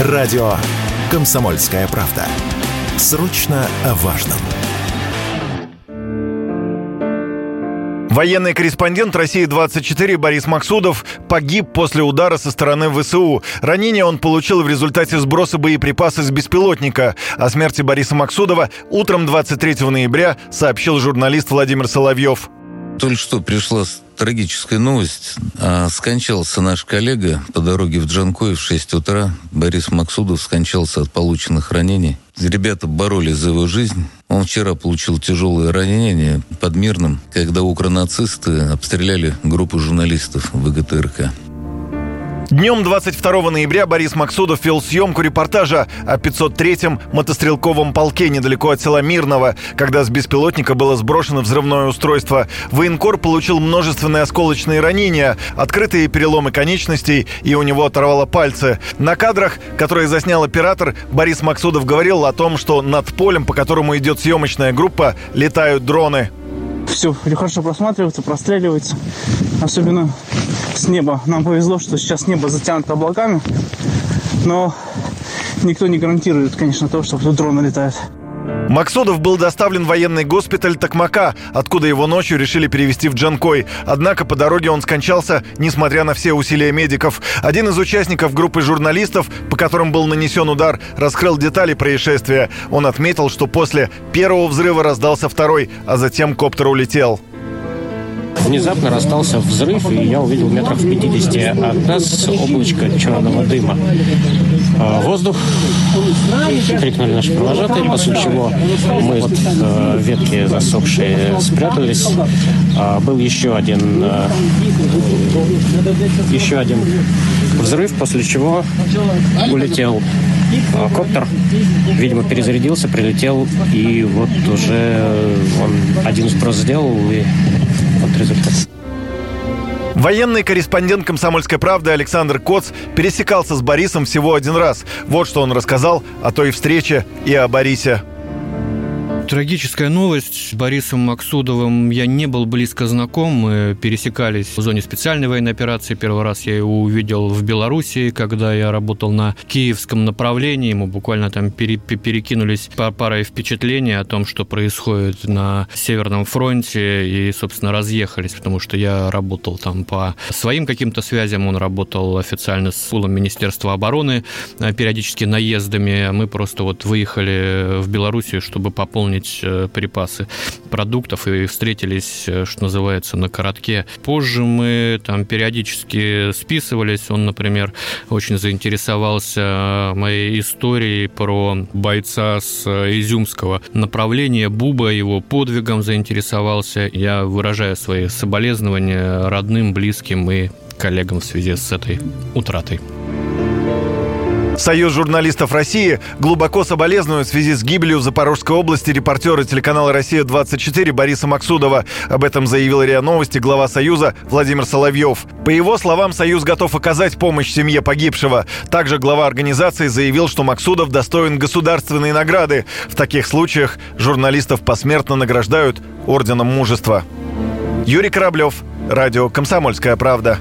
Радио «Комсомольская правда». Срочно о важном. Военный корреспондент России-24 Борис Максудов погиб после удара со стороны ВСУ. Ранение он получил в результате сброса боеприпасов с беспилотника. О смерти Бориса Максудова утром 23 ноября сообщил журналист Владимир Соловьев. Только что пришла трагическая новость. А, скончался наш коллега по дороге в Джанкой в 6 утра. Борис Максудов скончался от полученных ранений. Ребята боролись за его жизнь. Он вчера получил тяжелые ранения под Мирным, когда укронацисты обстреляли группу журналистов ВГТРК. Днем 22 ноября Борис Максудов вел съемку репортажа о 503-м мотострелковом полке недалеко от села Мирного, когда с беспилотника было сброшено взрывное устройство. Военкор получил множественные осколочные ранения, открытые переломы конечностей, и у него оторвало пальцы. На кадрах, которые заснял оператор, Борис Максудов говорил о том, что над полем, по которому идет съемочная группа, летают дроны. Все хорошо просматривается, простреливается. Особенно с неба. Нам повезло, что сейчас небо затянуто облаками. Но никто не гарантирует, конечно, то, что тут дроны летают. Максудов был доставлен в военный госпиталь Токмака, откуда его ночью решили перевести в Джанкой. Однако по дороге он скончался, несмотря на все усилия медиков. Один из участников группы журналистов, по которым был нанесен удар, раскрыл детали происшествия. Он отметил, что после первого взрыва раздался второй, а затем коптер улетел. Внезапно расстался взрыв, и я увидел метров в 50 от нас облачко черного дыма. А, воздух, крикнули наши провожатые, после чего мы вот э, ветки засохшие спрятались. А, был еще один еще один взрыв, после чего улетел коптер, видимо, перезарядился, прилетел, и вот уже он один сброс сделал, и вот результат. Военный корреспондент «Комсомольской правды» Александр Коц пересекался с Борисом всего один раз. Вот что он рассказал о той встрече и о Борисе. Трагическая новость. С Борисом Максудовым я не был близко знаком. Мы пересекались в зоне специальной военной операции. Первый раз я его увидел в Белоруссии, когда я работал на киевском направлении. Мы буквально там перекинулись парой впечатлений о том, что происходит на Северном фронте. И, собственно, разъехались, потому что я работал там по своим каким-то связям. Он работал официально с пулом Министерства обороны, э, периодически наездами. Мы просто вот выехали в Белоруссию, чтобы пополнить пополнить э, припасы продуктов и встретились, э, что называется, на коротке. Позже мы там периодически списывались. Он, например, очень заинтересовался э, моей историей про бойца с изюмского направления. Буба его подвигом заинтересовался. Я выражаю свои соболезнования родным, близким и коллегам в связи с этой утратой. Союз журналистов России глубоко соболезнует в связи с гибелью в Запорожской области репортера телеканала «Россия-24» Бориса Максудова. Об этом заявил РИА Новости глава Союза Владимир Соловьев. По его словам, Союз готов оказать помощь семье погибшего. Также глава организации заявил, что Максудов достоин государственной награды. В таких случаях журналистов посмертно награждают Орденом Мужества. Юрий Кораблев, Радио «Комсомольская правда».